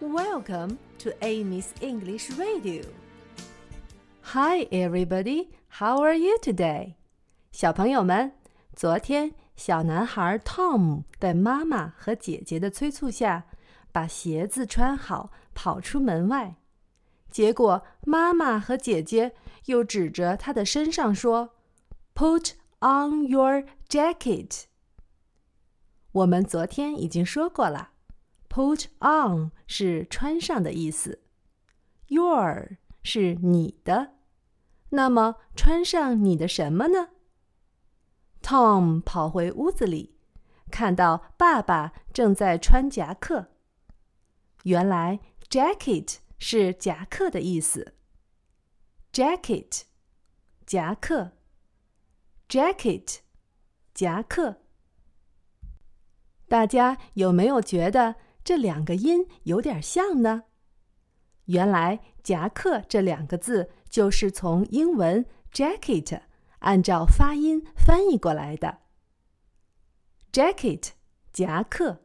Welcome to Amy's English Radio. Hi, everybody. How are you today? 小朋友们，昨天小男孩 Tom 在妈妈和姐姐的催促下，把鞋子穿好，跑出门外。结果妈妈和姐姐又指着他的身上说：“Put on your jacket。”我们昨天已经说过了。Put on 是穿上的意思，your 是你的，那么穿上你的什么呢？Tom 跑回屋子里，看到爸爸正在穿夹克。原来 jacket 是夹克的意思。jacket 夹克，jacket 夹克。大家有没有觉得？这两个音有点像呢。原来“夹克”这两个字就是从英文 “jacket” 按照发音翻译过来的。jacket，夹克。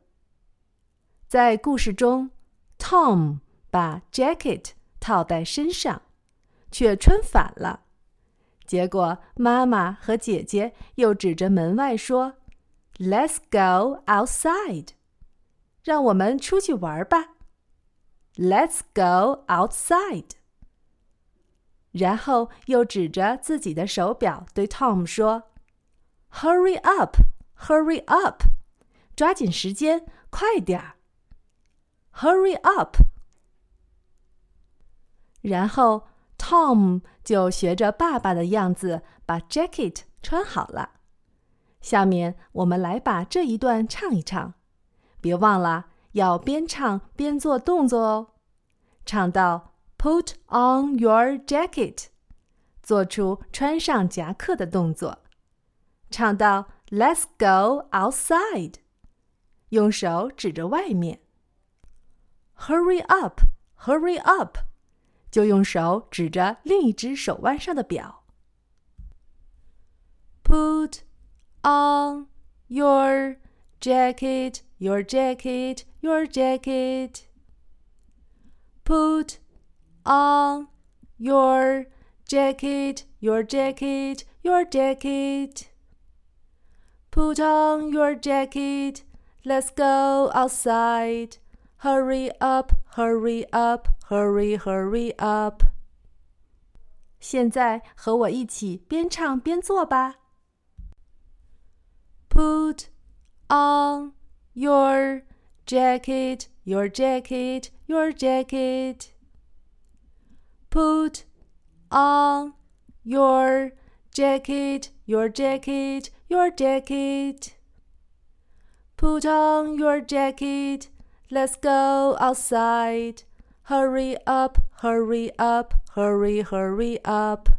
在故事中，Tom 把 jacket 套在身上，却穿反了。结果妈妈和姐姐又指着门外说：“Let's go outside。”让我们出去玩吧，Let's go outside。然后又指着自己的手表对 Tom 说：“Hurry up, hurry up，抓紧时间，快点儿，Hurry up。”然后 Tom 就学着爸爸的样子把 jacket 穿好了。下面我们来把这一段唱一唱。别忘了要边唱边做动作哦。唱到 "Put on your jacket"，做出穿上夹克的动作。唱到 "Let's go outside"，用手指着外面。"Hurry up, hurry up"，就用手指着另一只手腕上的表。Put on your jacket your jacket, your jacket. Put on your jacket, your jacket, your jacket. Put on your jacket, let's go outside. Hurry up, hurry up, hurry, hurry up. 现在和我一起边唱边做吧。Put on your jacket, your jacket, your jacket. Put on your jacket, your jacket, your jacket. Put on your jacket, let's go outside. Hurry up, hurry up, hurry, hurry up.